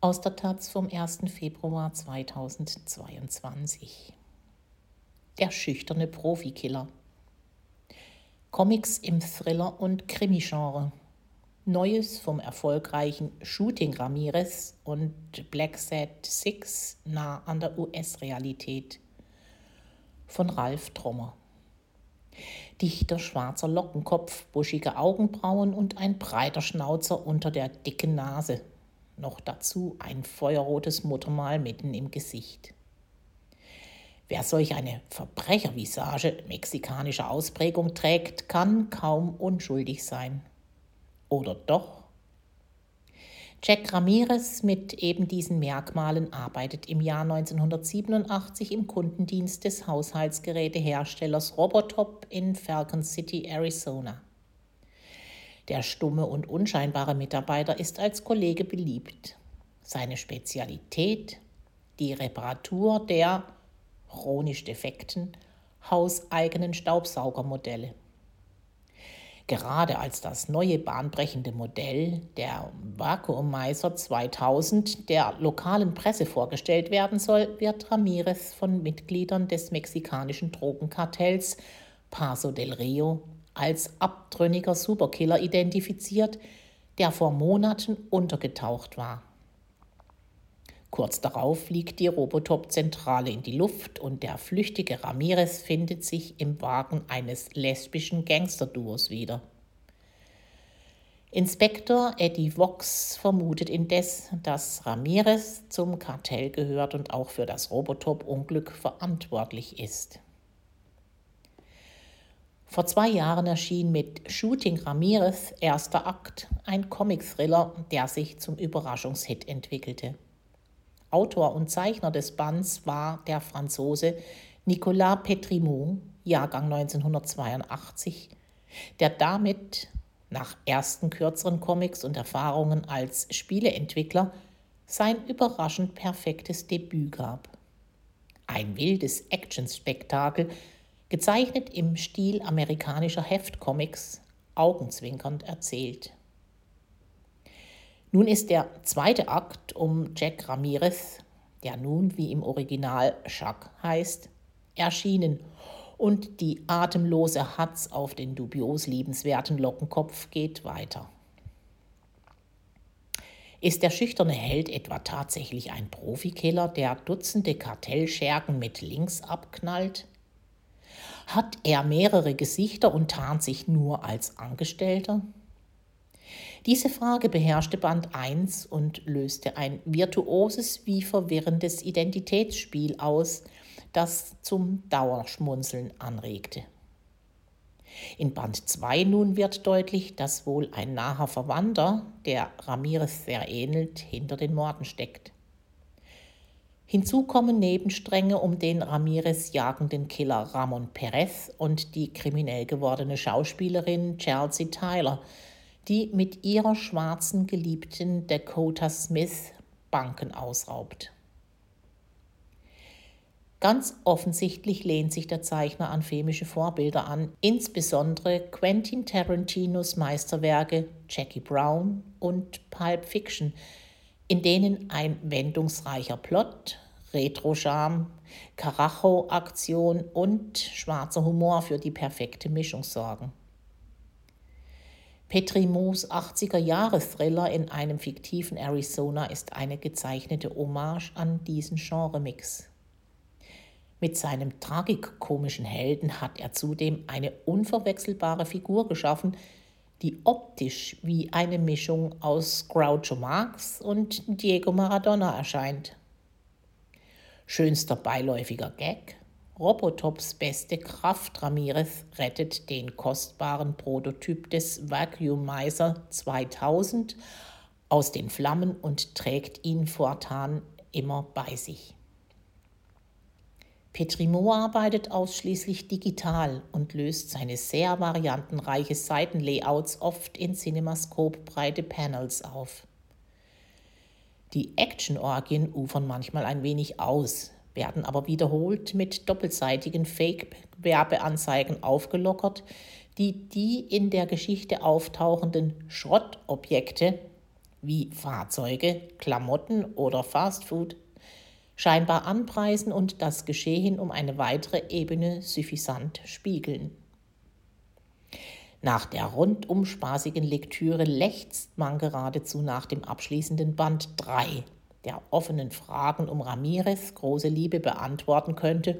Aus der Taz vom 1. Februar 2022. Der schüchterne Profikiller. Comics im Thriller- und Krimi-Genre. Neues vom erfolgreichen Shooting Ramirez und Black Set 6 nah an der US-Realität. Von Ralf Trommer. Dichter schwarzer Lockenkopf, buschige Augenbrauen und ein breiter Schnauzer unter der dicken Nase noch dazu ein feuerrotes Muttermal mitten im Gesicht. Wer solch eine Verbrechervisage mexikanischer Ausprägung trägt, kann kaum unschuldig sein. Oder doch? Jack Ramirez mit eben diesen Merkmalen arbeitet im Jahr 1987 im Kundendienst des Haushaltsgeräteherstellers Robotop in Falcon City, Arizona. Der stumme und unscheinbare Mitarbeiter ist als Kollege beliebt. Seine Spezialität die Reparatur der chronisch defekten hauseigenen Staubsaugermodelle. Gerade als das neue bahnbrechende Modell, der Vakuummeiser 2000, der lokalen Presse vorgestellt werden soll, wird Ramirez von Mitgliedern des mexikanischen Drogenkartells Paso del Rio als abtrünniger Superkiller identifiziert, der vor Monaten untergetaucht war. Kurz darauf fliegt die Robotop-Zentrale in die Luft und der flüchtige Ramirez findet sich im Wagen eines lesbischen Gangsterduos wieder. Inspektor Eddie Vox vermutet indes, dass Ramirez zum Kartell gehört und auch für das Robotop-Unglück verantwortlich ist. Vor zwei Jahren erschien mit Shooting Ramirez erster Akt, ein Comic-Thriller, der sich zum Überraschungshit entwickelte. Autor und Zeichner des Bands war der Franzose Nicolas Petrimont, Jahrgang 1982, der damit nach ersten kürzeren Comics und Erfahrungen als Spieleentwickler sein überraschend perfektes Debüt gab. Ein wildes Actionspektakel, gezeichnet im Stil amerikanischer Heftcomics, augenzwinkernd erzählt. Nun ist der zweite Akt um Jack Ramirez, der nun wie im Original Jacques heißt, erschienen und die atemlose Hatz auf den dubios liebenswerten Lockenkopf geht weiter. Ist der schüchterne Held etwa tatsächlich ein Profikiller, der Dutzende Kartellschergen mit links abknallt? Hat er mehrere Gesichter und tarnt sich nur als Angestellter? Diese Frage beherrschte Band 1 und löste ein virtuoses wie verwirrendes Identitätsspiel aus, das zum Dauerschmunzeln anregte. In Band 2 nun wird deutlich, dass wohl ein naher Verwandter, der Ramirez sehr ähnelt, hinter den Morden steckt. Hinzu kommen Nebenstränge um den Ramirez jagenden Killer Ramon Perez und die kriminell gewordene Schauspielerin Chelsea Tyler, die mit ihrer schwarzen Geliebten Dakota Smith Banken ausraubt. Ganz offensichtlich lehnt sich der Zeichner an filmische Vorbilder an, insbesondere Quentin Tarantinos Meisterwerke Jackie Brown und Pulp Fiction, in denen ein wendungsreicher Plot, Retro-Charme, Karacho-Aktion und schwarzer Humor für die perfekte Mischung sorgen. Petri Moos 80er-Jahres-Thriller in einem fiktiven Arizona ist eine gezeichnete Hommage an diesen Genremix. Mit seinem tragikomischen Helden hat er zudem eine unverwechselbare Figur geschaffen, die optisch wie eine Mischung aus Groucho Marx und Diego Maradona erscheint. Schönster beiläufiger Gag. Robotops beste Kraft Ramirez rettet den kostbaren Prototyp des Vacuumizer 2000 aus den Flammen und trägt ihn fortan immer bei sich. Petrimo arbeitet ausschließlich digital und löst seine sehr variantenreiche Seitenlayouts oft in CinemaScope-breite Panels auf. Die Action-Orgien ufern manchmal ein wenig aus, werden aber wiederholt mit doppelseitigen Fake-Werbeanzeigen aufgelockert, die die in der Geschichte auftauchenden Schrottobjekte wie Fahrzeuge, Klamotten oder Fastfood, scheinbar anpreisen und das Geschehen um eine weitere Ebene suffisant spiegeln. Nach der rundum spaßigen Lektüre lechzt man geradezu nach dem abschließenden Band 3, der offenen Fragen um Ramirez große Liebe beantworten könnte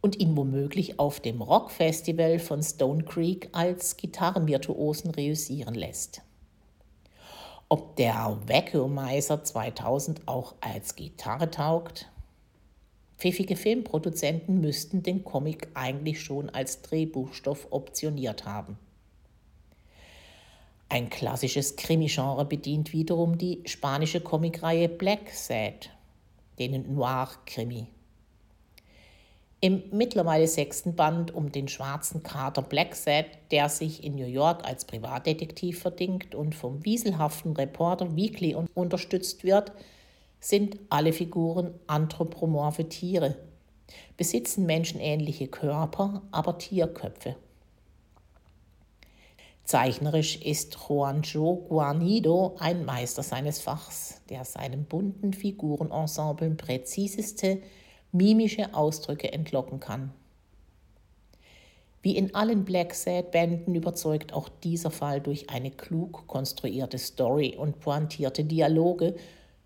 und ihn womöglich auf dem Rockfestival von Stone Creek als Gitarrenvirtuosen reüssieren lässt. Ob der Vacuumizer 2000 auch als Gitarre taugt? Pfiffige Filmproduzenten müssten den Comic eigentlich schon als Drehbuchstoff optioniert haben. Ein klassisches Krimi-Genre bedient wiederum die spanische Comicreihe Black Sad, den Noir-Krimi. Im mittlerweile sechsten Band um den schwarzen Kater Black Sad, der sich in New York als Privatdetektiv verdingt und vom wieselhaften Reporter Weekly unterstützt wird, sind alle Figuren anthropomorphe Tiere, besitzen menschenähnliche Körper, aber Tierköpfe. Zeichnerisch ist Juanjo Guarnido ein Meister seines Fachs, der seinem bunten Figurenensemble präziseste mimische Ausdrücke entlocken kann. Wie in allen Black Sad-Bänden überzeugt auch dieser Fall durch eine klug konstruierte Story und pointierte Dialoge,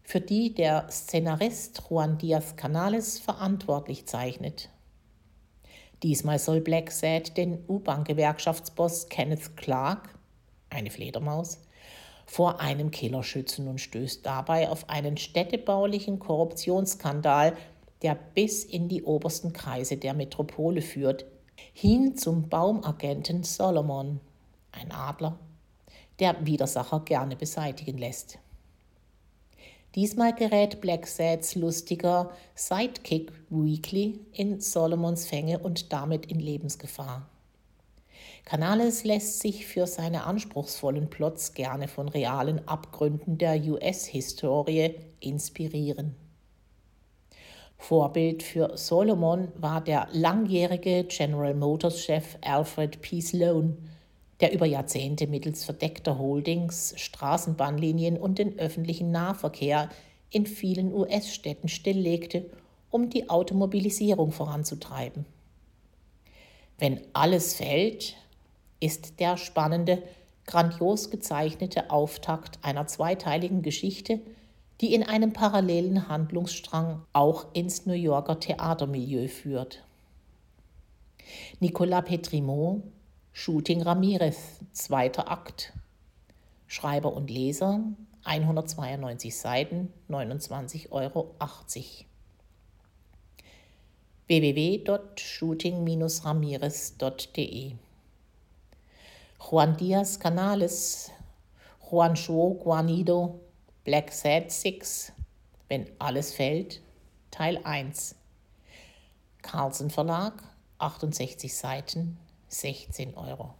für die der Szenarist Juan Diaz Canales verantwortlich zeichnet. Diesmal soll Black Sad den U-Bahn-Gewerkschaftsboss Kenneth Clark, eine Fledermaus, vor einem Killer schützen und stößt dabei auf einen städtebaulichen Korruptionsskandal, der bis in die obersten Kreise der Metropole führt, hin zum Baumagenten Solomon, ein Adler, der Widersacher gerne beseitigen lässt. Diesmal gerät Black Sads lustiger Sidekick Weekly in Solomons Fänge und damit in Lebensgefahr. Canales lässt sich für seine anspruchsvollen Plots gerne von realen Abgründen der US-Historie inspirieren. Vorbild für Solomon war der langjährige General Motors-Chef Alfred P. Sloan, der über Jahrzehnte mittels verdeckter Holdings Straßenbahnlinien und den öffentlichen Nahverkehr in vielen US-Städten stilllegte, um die Automobilisierung voranzutreiben. Wenn alles fällt, ist der spannende, grandios gezeichnete Auftakt einer zweiteiligen Geschichte, die in einem parallelen Handlungsstrang auch ins New Yorker Theatermilieu führt. Nicolas Petrimont Shooting Ramirez, zweiter Akt. Schreiber und Leser, 192 Seiten, 29,80 Euro. www.shooting-ramirez.de Juan Diaz Canales, Juancho Guanido, Black Sad 6, Wenn alles fällt, Teil 1. Carlsen Verlag, 68 Seiten, 16 Euro.